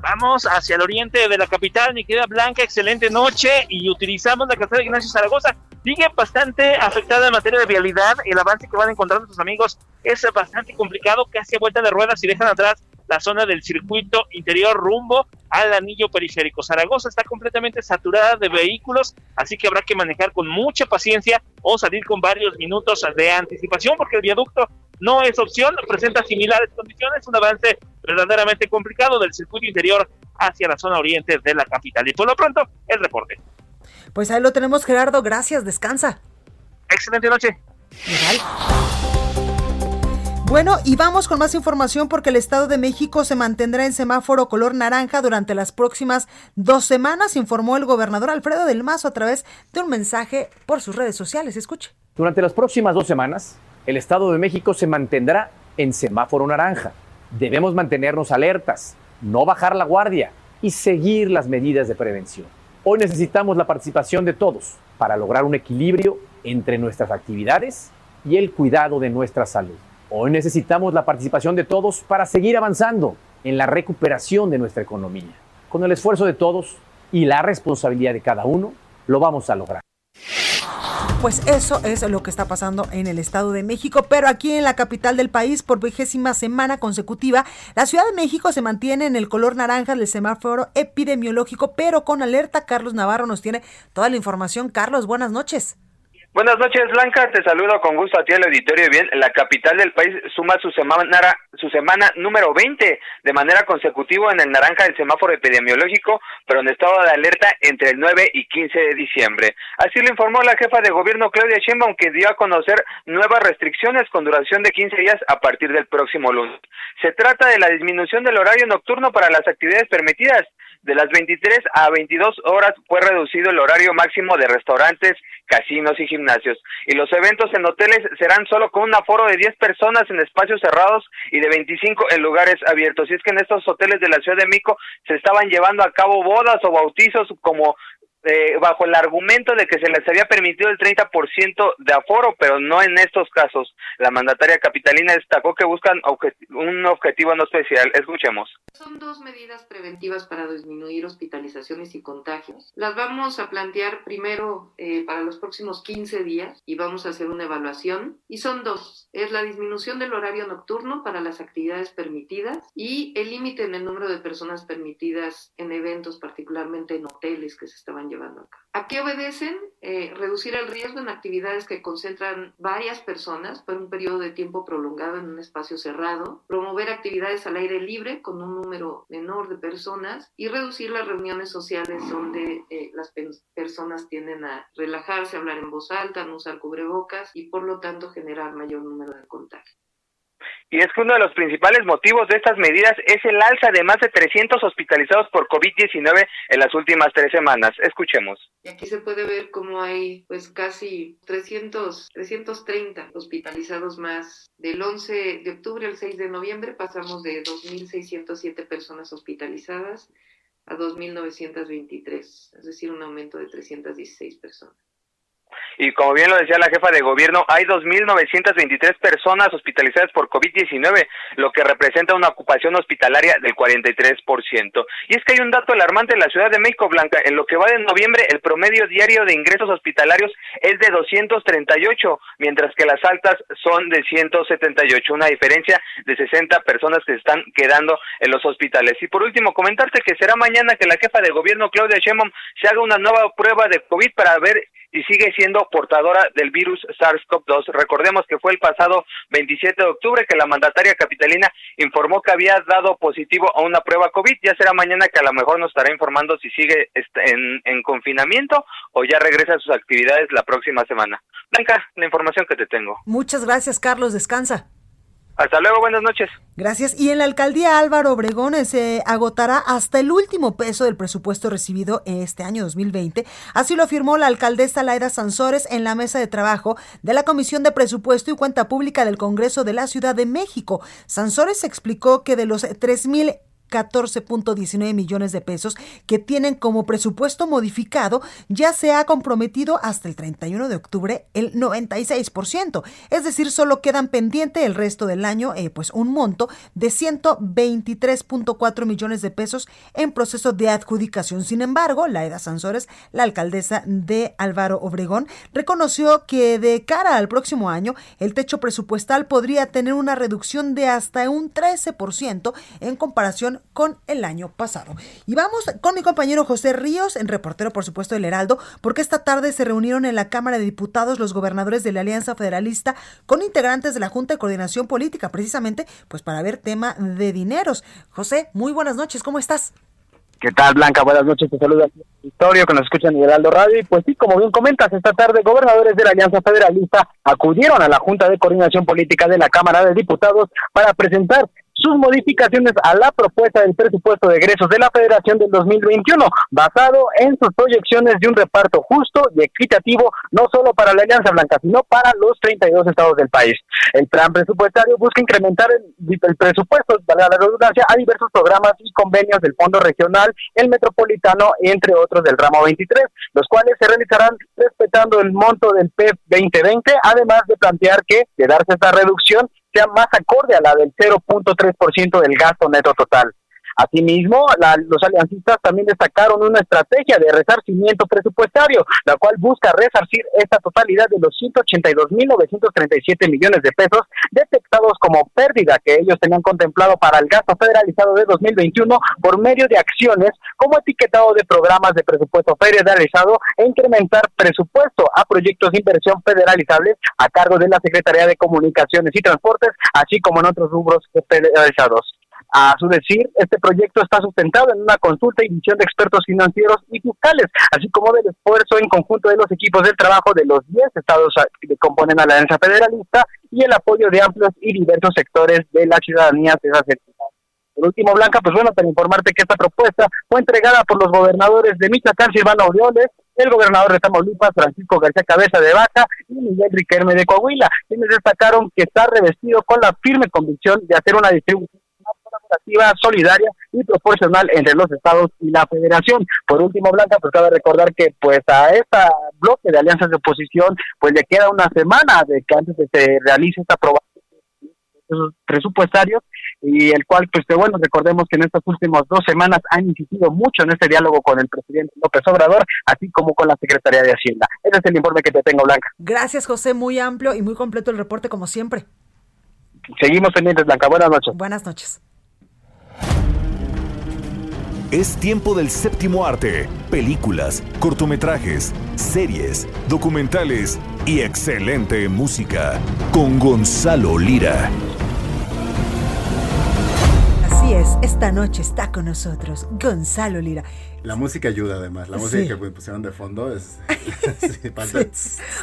Speaker 4: Vamos hacia el oriente de la capital, mi querida Blanca, excelente noche y utilizamos la carretera de Ignacio Zaragoza. Sigue bastante afectada en materia de vialidad, el avance que van encontrando sus amigos es bastante complicado, casi a vuelta de ruedas y dejan atrás la zona del circuito interior rumbo al anillo periférico. Zaragoza está completamente saturada de vehículos, así que habrá que manejar con mucha paciencia o salir con varios minutos de anticipación porque el viaducto no es opción, presenta similares condiciones, un avance verdaderamente complicado del circuito interior hacia la zona oriente de la capital. Y por lo pronto, el reporte.
Speaker 1: Pues ahí lo tenemos, Gerardo. Gracias, descansa.
Speaker 4: Excelente noche.
Speaker 1: Bueno, y vamos con más información porque el Estado de México se mantendrá en semáforo color naranja durante las próximas dos semanas, informó el gobernador Alfredo del Mazo a través de un mensaje por sus redes sociales. Escuche.
Speaker 8: Durante las próximas dos semanas, el Estado de México se mantendrá en semáforo naranja. Debemos mantenernos alertas, no bajar la guardia y seguir las medidas de prevención. Hoy necesitamos la participación de todos para lograr un equilibrio entre nuestras actividades y el cuidado de nuestra salud. Hoy necesitamos la participación de todos para seguir avanzando en la recuperación de nuestra economía. Con el esfuerzo de todos y la responsabilidad de cada uno, lo vamos a lograr.
Speaker 1: Pues eso es lo que está pasando en el Estado de México, pero aquí en la capital del país, por vigésima semana consecutiva, la Ciudad de México se mantiene en el color naranja del semáforo epidemiológico, pero con alerta. Carlos Navarro nos tiene toda la información. Carlos, buenas noches.
Speaker 9: Buenas noches, Blanca. Te saludo con gusto a ti al auditorio. Bien, la capital del país suma su semana, su semana número 20 de manera consecutiva en el naranja del semáforo epidemiológico, pero en estado de alerta entre el 9 y 15 de diciembre. Así lo informó la jefa de gobierno Claudia Sheinbaum, que dio a conocer nuevas restricciones con duración de 15 días a partir del próximo lunes. Se trata de la disminución del horario nocturno para las actividades permitidas. De las 23 a 22 horas fue reducido el horario máximo de restaurantes, casinos y gimnasios. Y los eventos en hoteles serán solo con un aforo de 10 personas en espacios cerrados y de 25 en lugares abiertos. Y es que en estos hoteles de la Ciudad de Mico se estaban llevando a cabo bodas o bautizos como eh, bajo el argumento de que se les había permitido el 30% de aforo, pero no en estos casos. La mandataria capitalina destacó que buscan un objetivo no especial. Escuchemos.
Speaker 10: Son dos medidas preventivas para disminuir hospitalizaciones y contagios. Las vamos a plantear primero eh, para los próximos 15 días y vamos a hacer una evaluación. Y son dos. Es la disminución del horario nocturno para las actividades permitidas y el límite en el número de personas permitidas en eventos, particularmente en hoteles que se estaban llevando ¿A qué obedecen? Eh, reducir el riesgo en actividades que concentran varias personas por un periodo de tiempo prolongado en un espacio cerrado, promover actividades al aire libre con un número menor de personas y reducir las reuniones sociales donde eh, las personas tienden a relajarse, hablar en voz alta, no usar cubrebocas y por lo tanto generar mayor número de contagios.
Speaker 9: Y es que uno de los principales motivos de estas medidas es el alza de más de 300 hospitalizados por COVID-19 en las últimas tres semanas. Escuchemos.
Speaker 10: Y aquí se puede ver cómo hay pues casi 300, 330 hospitalizados más. Del 11 de octubre al 6 de noviembre pasamos de 2.607 personas hospitalizadas a 2.923, es decir, un aumento de 316 personas.
Speaker 9: Y como bien lo decía la jefa de gobierno, hay 2.923 personas hospitalizadas por COVID-19, lo que representa una ocupación hospitalaria del 43%. Y es que hay un dato alarmante en la Ciudad de México, Blanca. En lo que va de noviembre, el promedio diario de ingresos hospitalarios es de 238, mientras que las altas son de 178, una diferencia de 60 personas que se están quedando en los hospitales. Y por último, comentarte que será mañana que la jefa de gobierno, Claudia Sheinbaum, se haga una nueva prueba de COVID para ver y sigue siendo portadora del virus SARS-CoV-2. Recordemos que fue el pasado 27 de octubre que la mandataria capitalina informó que había dado positivo a una prueba COVID. Ya será mañana que a lo mejor nos estará informando si sigue en, en confinamiento o ya regresa a sus actividades la próxima semana. Blanca, la información que te tengo.
Speaker 1: Muchas gracias, Carlos. Descansa.
Speaker 9: Hasta luego, buenas noches.
Speaker 1: Gracias. Y en la alcaldía Álvaro Obregón eh, se agotará hasta el último peso del presupuesto recibido este año 2020. Así lo afirmó la alcaldesa Laida Sansores en la mesa de trabajo de la Comisión de Presupuesto y Cuenta Pública del Congreso de la Ciudad de México. Sansores explicó que de los 3.000 14.19 millones de pesos que tienen como presupuesto modificado, ya se ha comprometido hasta el 31 de octubre el 96%. Es decir, solo quedan pendiente el resto del año, eh, pues un monto de 123.4 millones de pesos en proceso de adjudicación. Sin embargo, Laida Sansores, la alcaldesa de Álvaro Obregón, reconoció que de cara al próximo año, el techo presupuestal podría tener una reducción de hasta un 13% en comparación con el año pasado. Y vamos con mi compañero José Ríos, en reportero por supuesto del Heraldo, porque esta tarde se reunieron en la Cámara de Diputados los gobernadores de la Alianza Federalista con integrantes de la Junta de Coordinación Política, precisamente pues para ver tema de dineros. José, muy buenas noches, ¿cómo estás?
Speaker 11: ¿Qué tal, Blanca? Buenas noches, te saluda Victorio, que nos escuchan en Heraldo Radio. Y pues sí, como bien comentas, esta tarde gobernadores de la Alianza Federalista acudieron a la Junta de Coordinación Política de la Cámara de Diputados para presentar sus modificaciones a la propuesta del presupuesto de egresos de la Federación del 2021, basado en sus proyecciones de un reparto justo y equitativo, no solo para la Alianza Blanca, sino para los 32 estados del país. El plan presupuestario busca incrementar el, presupuesto, para la redundancia, a diversos programas y convenios del Fondo Regional, el Metropolitano, entre otros del ramo 23, los cuales se realizarán respetando el monto del PEP 2020, además de plantear que, de darse esta reducción, sea más acorde a la del 0.3% del gasto neto total. Asimismo, los aliancistas también destacaron una estrategia de resarcimiento presupuestario, la cual busca resarcir esta totalidad de los 182.937 millones de pesos detectados como pérdida que ellos tenían contemplado para el gasto federalizado de 2021 por medio de acciones como etiquetado de programas de presupuesto federalizado e incrementar presupuesto a proyectos de inversión federalizables a cargo de la Secretaría de Comunicaciones y Transportes, así como en otros rubros federalizados. A su decir, este proyecto está sustentado en una consulta y visión de expertos financieros y fiscales, así como del esfuerzo en conjunto de los equipos de trabajo de los 10 estados que componen a la Alianza Federalista y el apoyo de amplios y diversos sectores de la ciudadanía de esas entidades. Por último, Blanca, pues bueno, para informarte que esta propuesta fue entregada por los gobernadores de Michoacán, Silvano Aureoles, el gobernador de Tamaulipas, Francisco García Cabeza de Vaca, y Miguel Riquelme de Coahuila, quienes destacaron que está revestido con la firme convicción de hacer una distribución solidaria y proporcional entre los estados y la federación. Por último, Blanca, pues cabe recordar que pues a esta bloque de alianzas de oposición pues le queda una semana de que antes de que se realice esta aprobación presupuestarios y el cual, pues bueno, recordemos que en estas últimas dos semanas han insistido mucho en este diálogo con el presidente López Obrador, así como con la Secretaría de Hacienda. Ese es el informe que te tengo, Blanca.
Speaker 1: Gracias, José, muy amplio y muy completo el reporte, como siempre.
Speaker 11: Seguimos pendientes, Blanca. Buenas noches.
Speaker 1: Buenas noches.
Speaker 2: Es tiempo del séptimo arte, películas, cortometrajes, series, documentales y excelente música. Con Gonzalo Lira.
Speaker 1: Así es, esta noche está con nosotros Gonzalo Lira.
Speaker 12: La música ayuda además, la música que pusieron de fondo es... sí,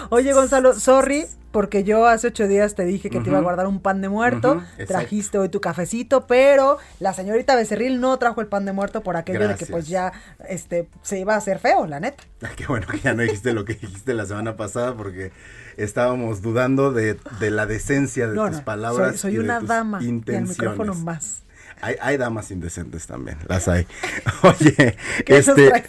Speaker 1: Oye, Gonzalo, sorry, porque yo hace ocho días te dije que te iba a guardar un pan de muerto. Trajiste hoy tu cafecito, pero la señorita Becerril no trajo el pan de muerto por aquello de que pues ya este se iba a hacer feo, la neta.
Speaker 12: Qué bueno que ya no dijiste lo que dijiste la semana pasada porque estábamos dudando de, de la decencia de
Speaker 1: No,
Speaker 12: tus
Speaker 1: no,
Speaker 12: palabras.
Speaker 1: soy, soy
Speaker 12: y de
Speaker 1: una
Speaker 12: tus
Speaker 1: dama y al
Speaker 12: intenciones.
Speaker 1: micrófono más.
Speaker 12: Hay, hay damas indecentes también, las hay. Oye,
Speaker 1: ¿Qué nos
Speaker 12: este,
Speaker 1: traes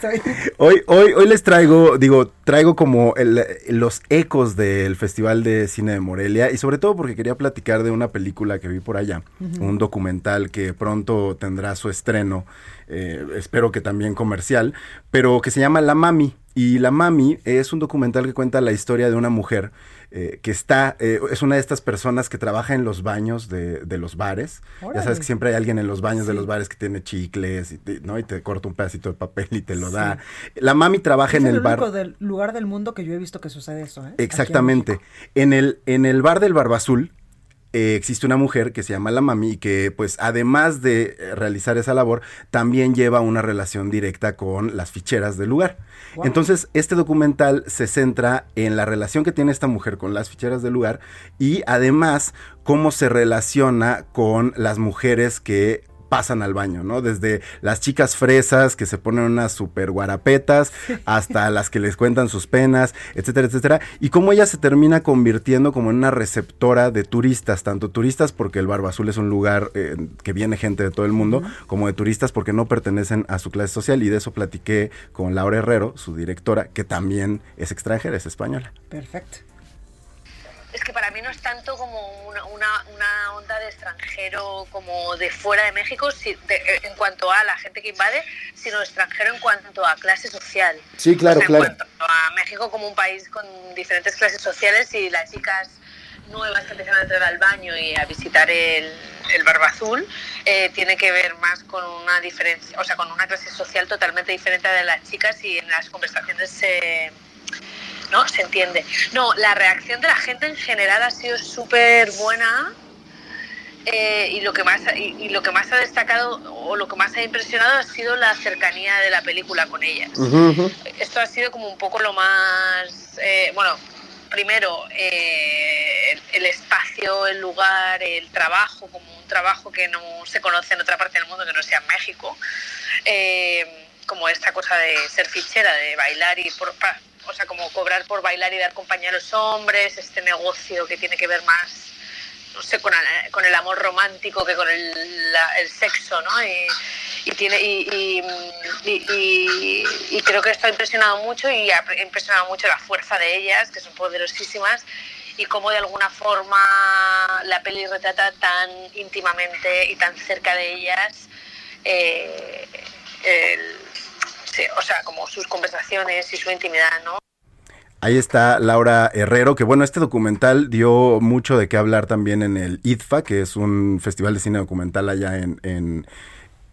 Speaker 1: hoy?
Speaker 12: hoy, hoy, les traigo, digo, traigo como el- los ecos del Festival de Cine de Morelia y sobre todo porque quería platicar de una película que vi por allá, un documental que pronto tendrá su estreno, eh, espero que también comercial, pero que se llama La Mami. Y La Mami es un documental que cuenta la historia de una mujer eh, que está, eh, es una de estas personas que trabaja en los baños de, de los bares. Ya sabes que siempre hay alguien en los baños de los bares que tiene chicles y te, ¿no? y te corta un pedacito de papel y te lo
Speaker 1: Sí.
Speaker 12: da. La Mami trabaja
Speaker 1: es
Speaker 12: en
Speaker 1: el
Speaker 12: el bar.
Speaker 1: único del lugar del mundo que yo he visto que sucede eso, ¿eh? En
Speaker 12: Exactamente. En el, en el bar del Barba Azul eh, existe una mujer que se llama la mami y que pues además de eh, realizar esa labor también lleva una relación directa con las ficheras del lugar.
Speaker 13: Wow.
Speaker 12: Entonces este documental se centra en la relación que tiene esta mujer con las ficheras del lugar y además cómo se relaciona con las mujeres que pasan al baño, ¿no? Desde las chicas fresas que se ponen unas super guarapetas hasta las que les cuentan sus penas, etcétera, etcétera. Y cómo ella se termina convirtiendo como en una receptora de turistas, tanto turistas porque el Barba Azul es un lugar eh, que viene gente de todo el mundo, como de turistas porque no pertenecen a su clase social. Y de eso platiqué con Laura Herrero, su directora, que también es extranjera, es española.
Speaker 1: Perfecto.
Speaker 14: Es que para mí no es tanto como una, una, una onda de extranjero como de fuera de México si- de- eh, en cuanto a la gente que invade, sino extranjero en cuanto a clase social.
Speaker 12: Sí, claro,
Speaker 14: O sea,
Speaker 12: claro.
Speaker 14: En cuanto a México como un país con diferentes clases sociales y las chicas nuevas que empiezan a entrar al baño y a visitar el, el Barba Azul eh, tiene que ver más con una diferencia, o sea, con una clase social totalmente diferente a de las chicas y en las conversaciones ¿no? Se entiende. No, la reacción de la gente en general ha sido súper buena eh, y, lo que más, y, y lo que más ha destacado o lo que más ha impresionado ha sido la cercanía de la película con ellas. Esto ha sido como un poco lo más, eh, bueno, primero eh, el, espacio, el lugar, el trabajo, como un trabajo que no se conoce en otra parte del mundo que no sea en México. Como esta cosa de ser fichera, de bailar y por, pa- o sea, como cobrar por bailar y dar compañía a los hombres, este negocio que tiene que ver más, no sé, con, el- con el amor romántico que con el, la- el sexo, ¿no? Y, tiene y, y, y- creo que esto ha impresionado mucho y ha impresionado mucho la fuerza de ellas, que son poderosísimas, y cómo de alguna forma la peli retrata tan íntimamente y tan cerca de ellas eh, el- o sea, como sus conversaciones y su intimidad, ¿no?
Speaker 12: Ahí está Laura Herrero, que bueno, este documental dio mucho de qué hablar también en el IDFA, que es un festival de cine documental allá en, en,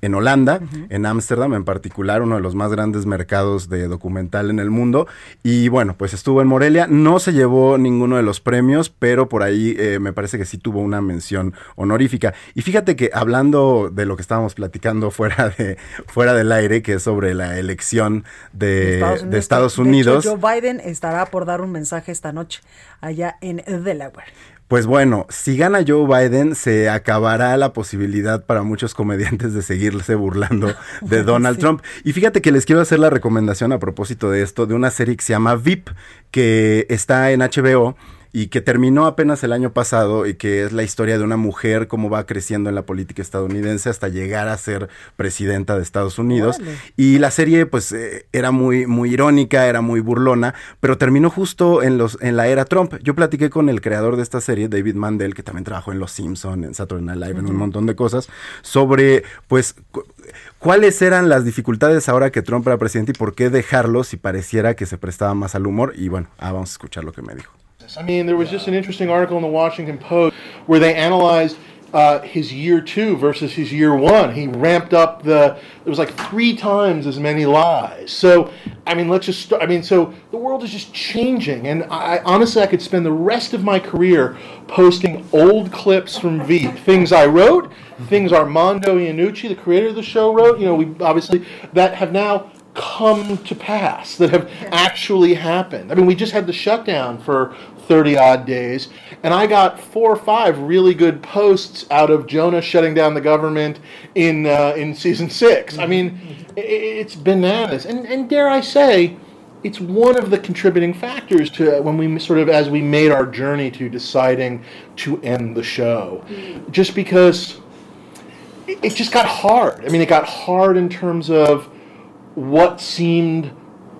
Speaker 12: en Holanda, en Ámsterdam en particular, uno de los más grandes mercados de documental en el mundo. Y bueno, pues estuvo en Morelia, no se llevó ninguno de los premios, pero por ahí eh, me parece que sí tuvo una mención honorífica. Y fíjate que hablando de lo que estábamos platicando fuera, de, fuera del aire, que es sobre la elección de, de Estados
Speaker 1: De
Speaker 12: Unidos.
Speaker 1: hecho, Joe Biden estará por dar un mensaje esta noche allá en Delaware.
Speaker 12: Pues bueno, si gana Joe Biden, se acabará la posibilidad para muchos comediantes de seguirse burlando de Donald
Speaker 13: Sí.
Speaker 12: Trump. Y fíjate que les quiero hacer la recomendación a propósito de esto, de una serie que se llama VIP, que está en HBO y que terminó apenas el año pasado y que es la historia de una mujer cómo va creciendo en la política estadounidense hasta llegar a ser presidenta de Estados Unidos. Y la serie pues eh, era muy, muy irónica, era muy burlona, pero terminó justo en, los, en la era Trump. Yo platiqué con el creador de esta serie, David Mandel, que también trabajó en Los Simpson, en Saturday Night Live, en un montón de cosas, sobre pues cu- cuáles eran las dificultades ahora que Trump era presidente y por qué dejarlo si pareciera que se prestaba más al humor. Y bueno, ah, vamos a escuchar lo que me dijo.
Speaker 15: I mean, there was just an interesting article in the Washington Post where they analyzed uh, his year two versus his year one. He ramped up the, it was like three times as many lies. So, I mean, let's just start. I mean, so the world is just changing. And I honestly, I could spend the rest of my career posting old clips from Veep, things I wrote, things Armando Iannucci, the creator of the show, wrote. You know, we obviously, that have now come to pass, that have actually happened. I mean, we just had the shutdown for 30 odd days, and I got four or five really good posts out of Jonah shutting down the government in uh, in season six. I mean, it's bananas, and and dare I say, it's one of the contributing factors to when we sort of as we made our journey to deciding to end the show, just because it it just got hard. I mean, it got hard in terms of what seemed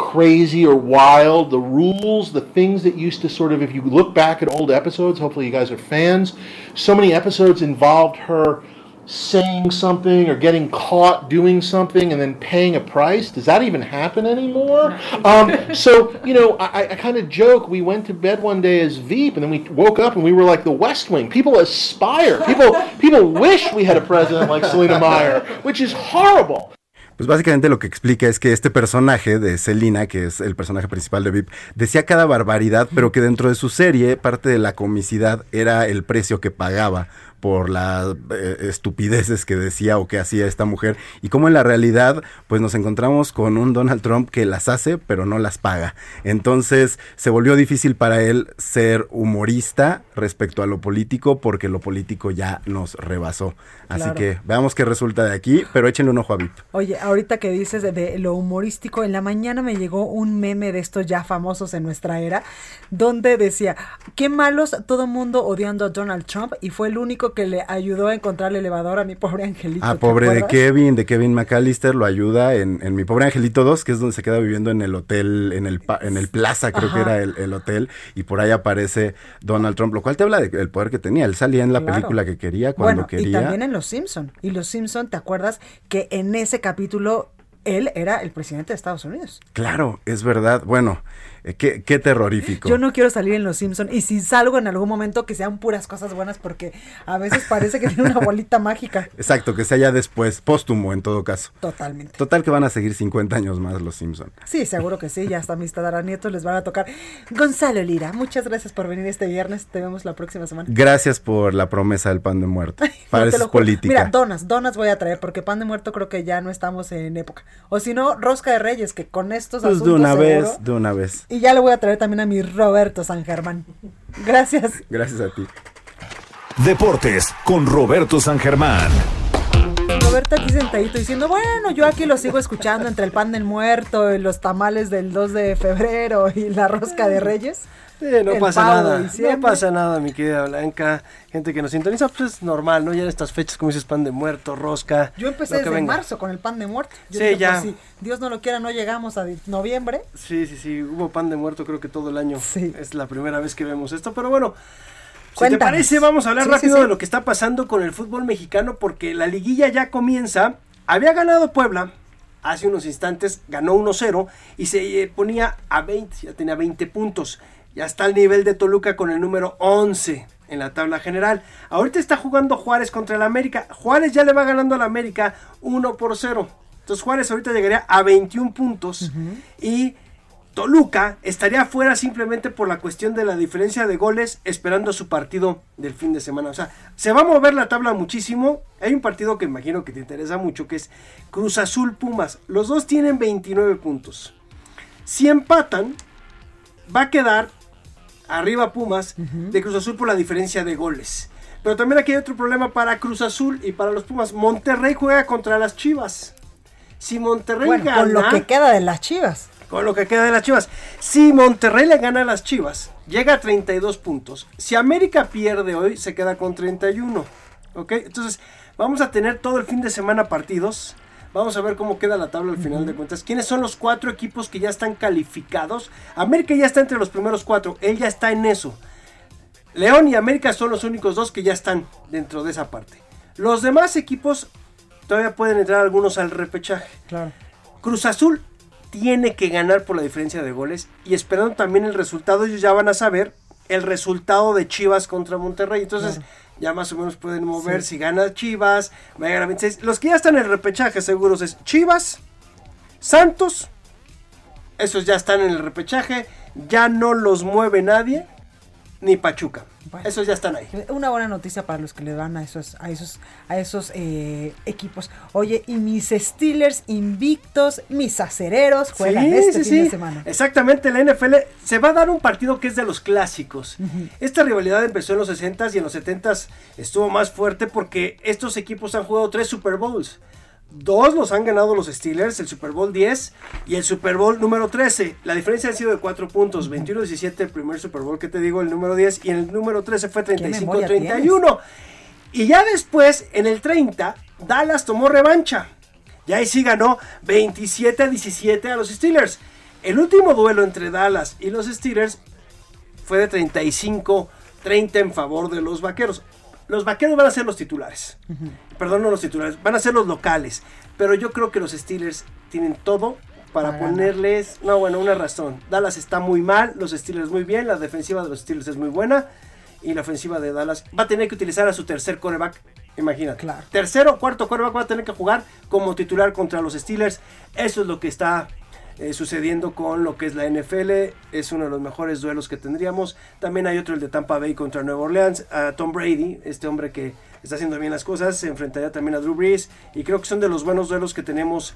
Speaker 15: crazy or wild, the rules, the things that used to sort of, if you look back at old episodes, hopefully you guys are fans, so many episodes involved her saying something or getting caught doing something and then paying a price. Does that even happen anymore? Um, so, you know, I, I kind of joke, we went to bed one day as Veep and then we woke up and we were like the West Wing. People aspire. People, people wish we had a president like Selena Meyer, which is horrible.
Speaker 12: Pues básicamente lo que explica es que este personaje de Selina, que es el personaje principal de VIP, decía cada barbaridad, pero que dentro de su serie parte de la comicidad era el precio que pagaba por las eh, estupideces que decía o que hacía esta mujer y como en la realidad pues nos encontramos con un Donald Trump que las hace pero no las paga. Entonces se volvió difícil para él ser humorista respecto a lo político porque lo político ya nos rebasó. Así
Speaker 1: Claro.
Speaker 12: que veamos qué resulta de aquí, pero échenle un ojo a VIP.
Speaker 1: Oye, ahorita que dices de, de lo humorístico, en la mañana me llegó un meme de estos ya famosos en nuestra era, donde decía, qué malos todo mundo odiando a Donald Trump y fue el único que le ayudó a encontrar el elevador a mi pobre angelito.
Speaker 12: Ah,
Speaker 1: ¿te
Speaker 12: pobre de? Kevin, de Kevin McAllister, lo ayuda en, en Mi Pobre Angelito 2, que es donde se queda viviendo en el hotel, en el, en el Plaza, creo
Speaker 1: Ajá.
Speaker 12: que era el, el hotel, y por ahí aparece Donald Trump, lo cual te habla de- del poder que tenía. Él salía en la
Speaker 1: Claro.
Speaker 12: película que quería, cuando
Speaker 1: bueno,
Speaker 12: quería.
Speaker 1: y también en Los Simpson. Y Los Simpson, ¿te acuerdas que en ese capítulo él era el presidente de Estados Unidos?
Speaker 12: Claro, es verdad. Bueno, eh, qué, qué terrorífico.
Speaker 1: Yo no quiero salir en Los Simpson y si salgo en algún momento que sean puras cosas buenas porque a veces parece que tiene una bolita mágica.
Speaker 12: Exacto, que sea ya después, póstumo en todo caso.
Speaker 1: Totalmente.
Speaker 12: Total que van a seguir 50 años más los Simpson.
Speaker 1: Sí, seguro que sí, ya hasta mis tataranietos les van a tocar. Gonzalo Lira, muchas gracias por venir este viernes, te vemos la próxima semana.
Speaker 12: Gracias por la promesa del pan de muerto.
Speaker 1: No, juro.
Speaker 12: política.
Speaker 1: Mira, donas, donas voy a traer porque pan de muerto creo que ya no estamos en época. O si no, rosca de reyes, que con estos
Speaker 12: pues de
Speaker 1: asuntos
Speaker 12: una
Speaker 1: seguro-
Speaker 12: vez, de una vez.
Speaker 1: Y ya le voy a traer también a mi Roberto San Germán. Gracias.
Speaker 12: Gracias a ti.
Speaker 2: Deportes con Roberto San Germán.
Speaker 1: Roberto aquí sentadito diciendo, bueno, yo aquí lo sigo escuchando entre el pan del muerto y los tamales del 2 de febrero y la rosca de reyes.
Speaker 13: Sí, no
Speaker 1: el
Speaker 13: pasa nada, no pasa nada, mi querida Blanca. Gente que nos sintoniza, pues es normal, ¿no? Ya en estas fechas, como dices, pan de muerto, rosca.
Speaker 1: Yo empecé desde
Speaker 13: venga.
Speaker 1: marzo con el pan de muerto. Yo
Speaker 13: Sí,
Speaker 1: dije,
Speaker 13: ya.
Speaker 1: pues, si Dios no lo quiera, no llegamos a noviembre.
Speaker 13: Sí, sí, sí, hubo pan de muerto creo que todo el año. Es la primera vez que vemos esto, pero bueno. Si te parece, vamos a hablar
Speaker 1: Sí, sí,
Speaker 13: rápido
Speaker 1: sí.
Speaker 13: de lo que está pasando con el fútbol mexicano porque la liguilla ya comienza. Había ganado Puebla hace unos instantes, ganó 1-0 y se eh, ponía a 20, ya tenía 20 puntos. Ya está al nivel de Toluca con el número 11 en la tabla general. Ahorita está jugando Juárez contra el América. Juárez ya le va ganando al América 1 por 0. Entonces Juárez ahorita llegaría a 21 puntos y Toluca estaría fuera simplemente por la cuestión de la diferencia de goles esperando su partido del fin de semana. O sea, se va a mover la tabla muchísimo. Hay un partido que imagino que te interesa mucho que es Cruz Azul Pumas. Los dos tienen 29 puntos. Si empatan, va a quedar arriba Pumas de Cruz Azul por la diferencia de goles. Pero también aquí hay otro problema para Cruz Azul y para los Pumas. Monterrey juega contra las Chivas. Si Monterrey
Speaker 1: Bueno,
Speaker 13: gana,
Speaker 1: con lo que queda de las chivas.
Speaker 13: con lo que queda de las Chivas. Si Monterrey le gana a las Chivas, llega a 32 puntos. Si América pierde hoy, se queda con 31. ¿Ok? Entonces, vamos a tener todo el fin de semana partidos. Vamos a ver cómo queda la tabla al final de cuentas. ¿Quiénes son los cuatro equipos que ya están calificados? América ya está entre los primeros cuatro. Él ya está en eso. León y América son los únicos dos que ya están dentro de esa parte. Los demás equipos todavía pueden entrar algunos al repechaje.
Speaker 1: Claro.
Speaker 13: Cruz Azul tiene que ganar por la diferencia de goles y esperando también el resultado, ellos ya van a saber el resultado de Chivas contra Monterrey. Entonces, ya más o menos pueden mover si gana Chivas, va a llegar a 26. Los que ya están en el repechaje seguros es Chivas, Santos, esos ya están en el repechaje, ya no los mueve nadie, ni Pachuca. Esos ya están ahí.
Speaker 1: Una buena noticia para los que le van a esos, a esos, a esos eh, equipos. Oye, y mis Steelers invictos, mis acereros juegan
Speaker 13: Sí,
Speaker 1: este
Speaker 13: sí,
Speaker 1: fin de semana.
Speaker 13: Exactamente, la NFL se va a dar un partido que es de los clásicos. Esta rivalidad empezó en los 60s y en los 70s estuvo más fuerte porque estos equipos han jugado tres Super Bowls. Dos los han ganado los Steelers, el Super Bowl 10 y el Super Bowl número 13. La diferencia ha sido de 4 puntos, 21-17 el primer Super Bowl que te digo, el número 10 y en el número 13 fue
Speaker 1: memoria
Speaker 13: 35-31. Y ya después, en el 30, Dallas tomó revancha. Y ahí sí ganó 27 a 17 a los Steelers. El último duelo entre Dallas y los Steelers fue de 35-30 en favor de los vaqueros. Los vaqueros van a ser los titulares. Perdón, no los titulares, van a ser los locales. Pero yo creo que los Steelers tienen todo para ponerles, no, bueno, una razón. Dallas está muy mal, los Steelers muy bien, la defensiva de los Steelers es muy buena y la ofensiva de Dallas va a tener que utilizar a su tercer coreback. Imagínate. Tercero, cuarto coreback va a tener que jugar como titular contra los Steelers. Eso es lo que está eh, sucediendo con lo que es la NFL. Es uno de los mejores duelos que tendríamos. También hay otro, el de Tampa Bay contra Nueva Orleans. A Tom Brady, este hombre que está haciendo bien las cosas, se enfrentaría también a Drew Brees. Y creo que son de los buenos duelos que tenemos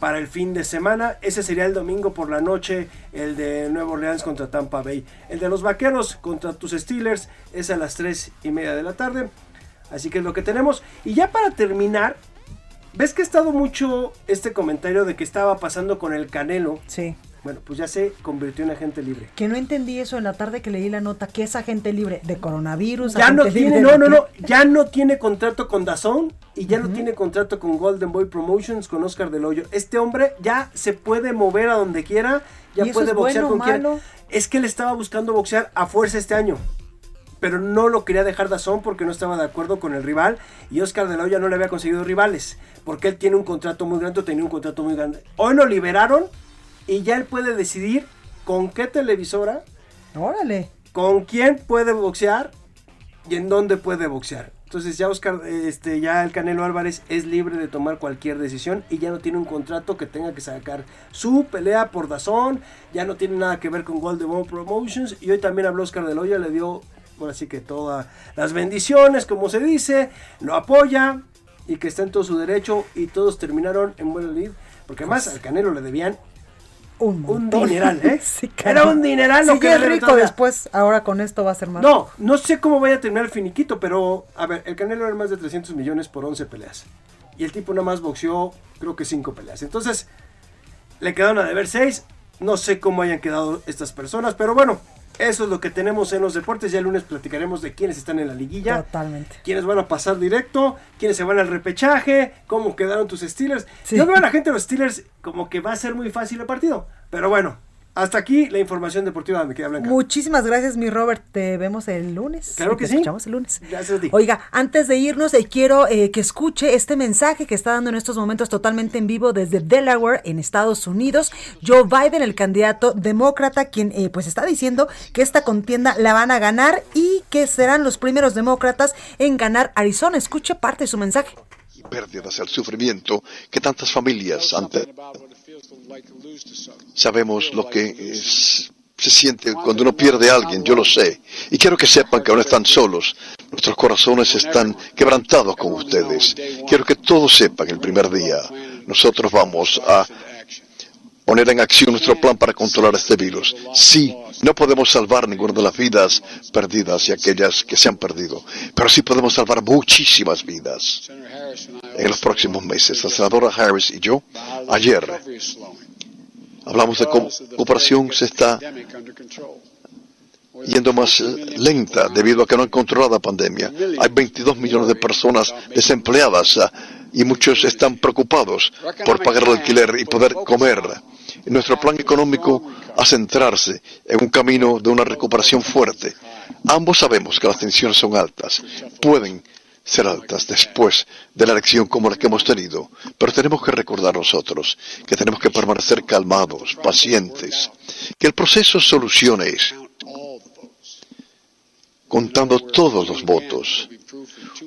Speaker 13: para el fin de semana. Ese sería el domingo por la noche, el de Nueva Orleans contra Tampa Bay. El de los Vaqueros contra tus Steelers es a las 3 y media de la tarde. Así que es lo que tenemos. Y ya para terminar, ¿ves que ha estado mucho este comentario de que estaba pasando con el Canelo?
Speaker 1: Sí.
Speaker 13: Bueno, pues ya se convirtió en agente libre.
Speaker 1: Que no entendí eso en la tarde que leí la nota, que es agente libre de coronavirus.
Speaker 13: Ya no tiene,
Speaker 1: libre
Speaker 13: no, no, no, ya no tiene contrato con Dazón y ya no tiene contrato con Golden Boy Promotions, con Oscar Del Hoyo. Este hombre ya se puede mover a donde quiera, ya
Speaker 1: ¿Y eso
Speaker 13: puede boxear
Speaker 1: bueno
Speaker 13: con quien
Speaker 1: malo?
Speaker 13: Es que él estaba buscando boxear a fuerza este año. Pero no lo quería dejar Dazón porque no estaba de acuerdo con el rival y Oscar de la Hoya no le había conseguido rivales porque él tiene un contrato muy grande, tenía un contrato muy grande. Hoy lo liberaron y ya él puede decidir con qué televisora,
Speaker 1: Órale.
Speaker 13: con quién puede boxear y en dónde puede boxear. Entonces ya Oscar, este, ya el Canelo Álvarez es libre de tomar cualquier decisión y ya no tiene un contrato que tenga que sacar su pelea por Dazón, ya no tiene nada que ver con Golden Boy Promotions y hoy también habló Oscar de la Hoya, le dio, ahora sí que todas las bendiciones, como se dice, lo apoya y que está en todo su derecho y todos terminaron en buen lead, porque además al Canelo le debían
Speaker 1: un,
Speaker 13: un dineral, ¿eh?
Speaker 1: Sí,
Speaker 13: Era un dineral
Speaker 1: Si
Speaker 13: lo que
Speaker 1: es rico
Speaker 13: todavía.
Speaker 1: después, ahora con esto va a ser más.
Speaker 13: No, no sé cómo vaya a terminar el finiquito, pero a ver, el Canelo era más de 300 millones por 11 peleas. Y el tipo nada más boxeó, creo que 5 peleas. Entonces, le quedaron a deber 6. No sé cómo hayan quedado estas personas, pero bueno, eso es lo que tenemos en los deportes. Ya el lunes platicaremos de quiénes están en la liguilla.
Speaker 1: Totalmente.
Speaker 13: Quiénes van a pasar directo, quiénes se van al repechaje, cómo quedaron tus Steelers. Yo veo a la gente de los Steelers como que va a ser muy fácil el partido. Pero bueno, hasta aquí la información deportiva de mi querida Blanca.
Speaker 1: Muchísimas gracias, mi Robert. Te vemos el lunes.
Speaker 13: Claro que
Speaker 1: te
Speaker 13: sí.
Speaker 1: escuchamos el lunes.
Speaker 13: Gracias a ti.
Speaker 1: Oiga, antes de irnos, eh, quiero eh, que escuche este mensaje que está dando en estos momentos totalmente en vivo desde Delaware, en Estados Unidos. Joe Biden, el candidato demócrata, quien eh, pues está diciendo que esta contienda la van a ganar y que serán los primeros demócratas en ganar Arizona. Escuche parte de su mensaje.
Speaker 16: Pérdidas, el sufrimiento que tantas familias han te- Sabemos lo que se siente cuando uno pierde a alguien, yo lo sé. Y quiero que sepan que no están solos. Nuestros corazones están quebrantados con ustedes. Quiero que todos sepan el primer día. Nosotros vamos a poner en acción nuestro plan para controlar este virus. Sí, no podemos salvar ninguna de las vidas perdidas y aquellas que se han perdido, pero sí podemos salvar muchísimas vidas en los próximos meses. La senadora Harris y yo ayer Hablamos de cómo cooperación se está yendo más eh, lenta debido a que no han controlado la pandemia. Hay 22 millones de personas desempleadas ah, y muchos están preocupados por pagar el alquiler y poder comer. nuestro plan económico a centrarse en un camino de una recuperación fuerte. Ambos sabemos que las tensiones son altas, pueden ser altas después de la elección como la que hemos tenido, pero tenemos que recordar nosotros que tenemos que permanecer calmados, pacientes, que el proceso solucione contando todos los votos.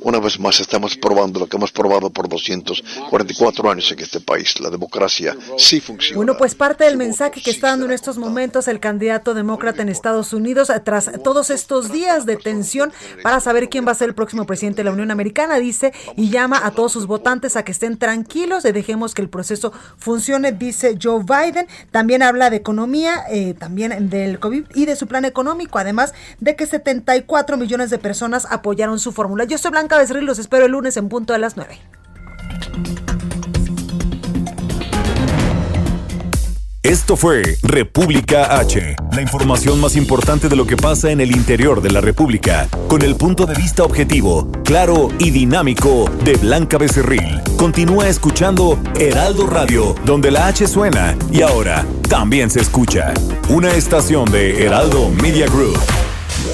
Speaker 16: Una vez más estamos probando lo que hemos probado por 244 años en este país. La democracia sí funciona.
Speaker 1: Bueno, pues parte del mensaje que está dando en estos momentos el candidato demócrata en Estados Unidos eh, tras todos estos días de tensión para saber quién va a ser el próximo presidente de la Unión Americana, dice, y llama a todos sus votantes a que estén tranquilos y dejemos que el proceso funcione, dice Joe Biden. También habla de economía, eh, también del COVID y de su plan económico, además de que 74 millones de personas apoyaron su fórmula. Yo soy Blanca Becerril, los espero el lunes en punto de las 9.
Speaker 2: Esto fue República H, la información más importante de lo que pasa en el interior de la República, con el punto de vista objetivo, claro y dinámico de Blanca Becerril. Continúa escuchando Heraldo Radio, donde la H suena y ahora también se escucha. Una estación de Heraldo Media Group.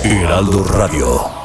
Speaker 2: Heraldo Radio.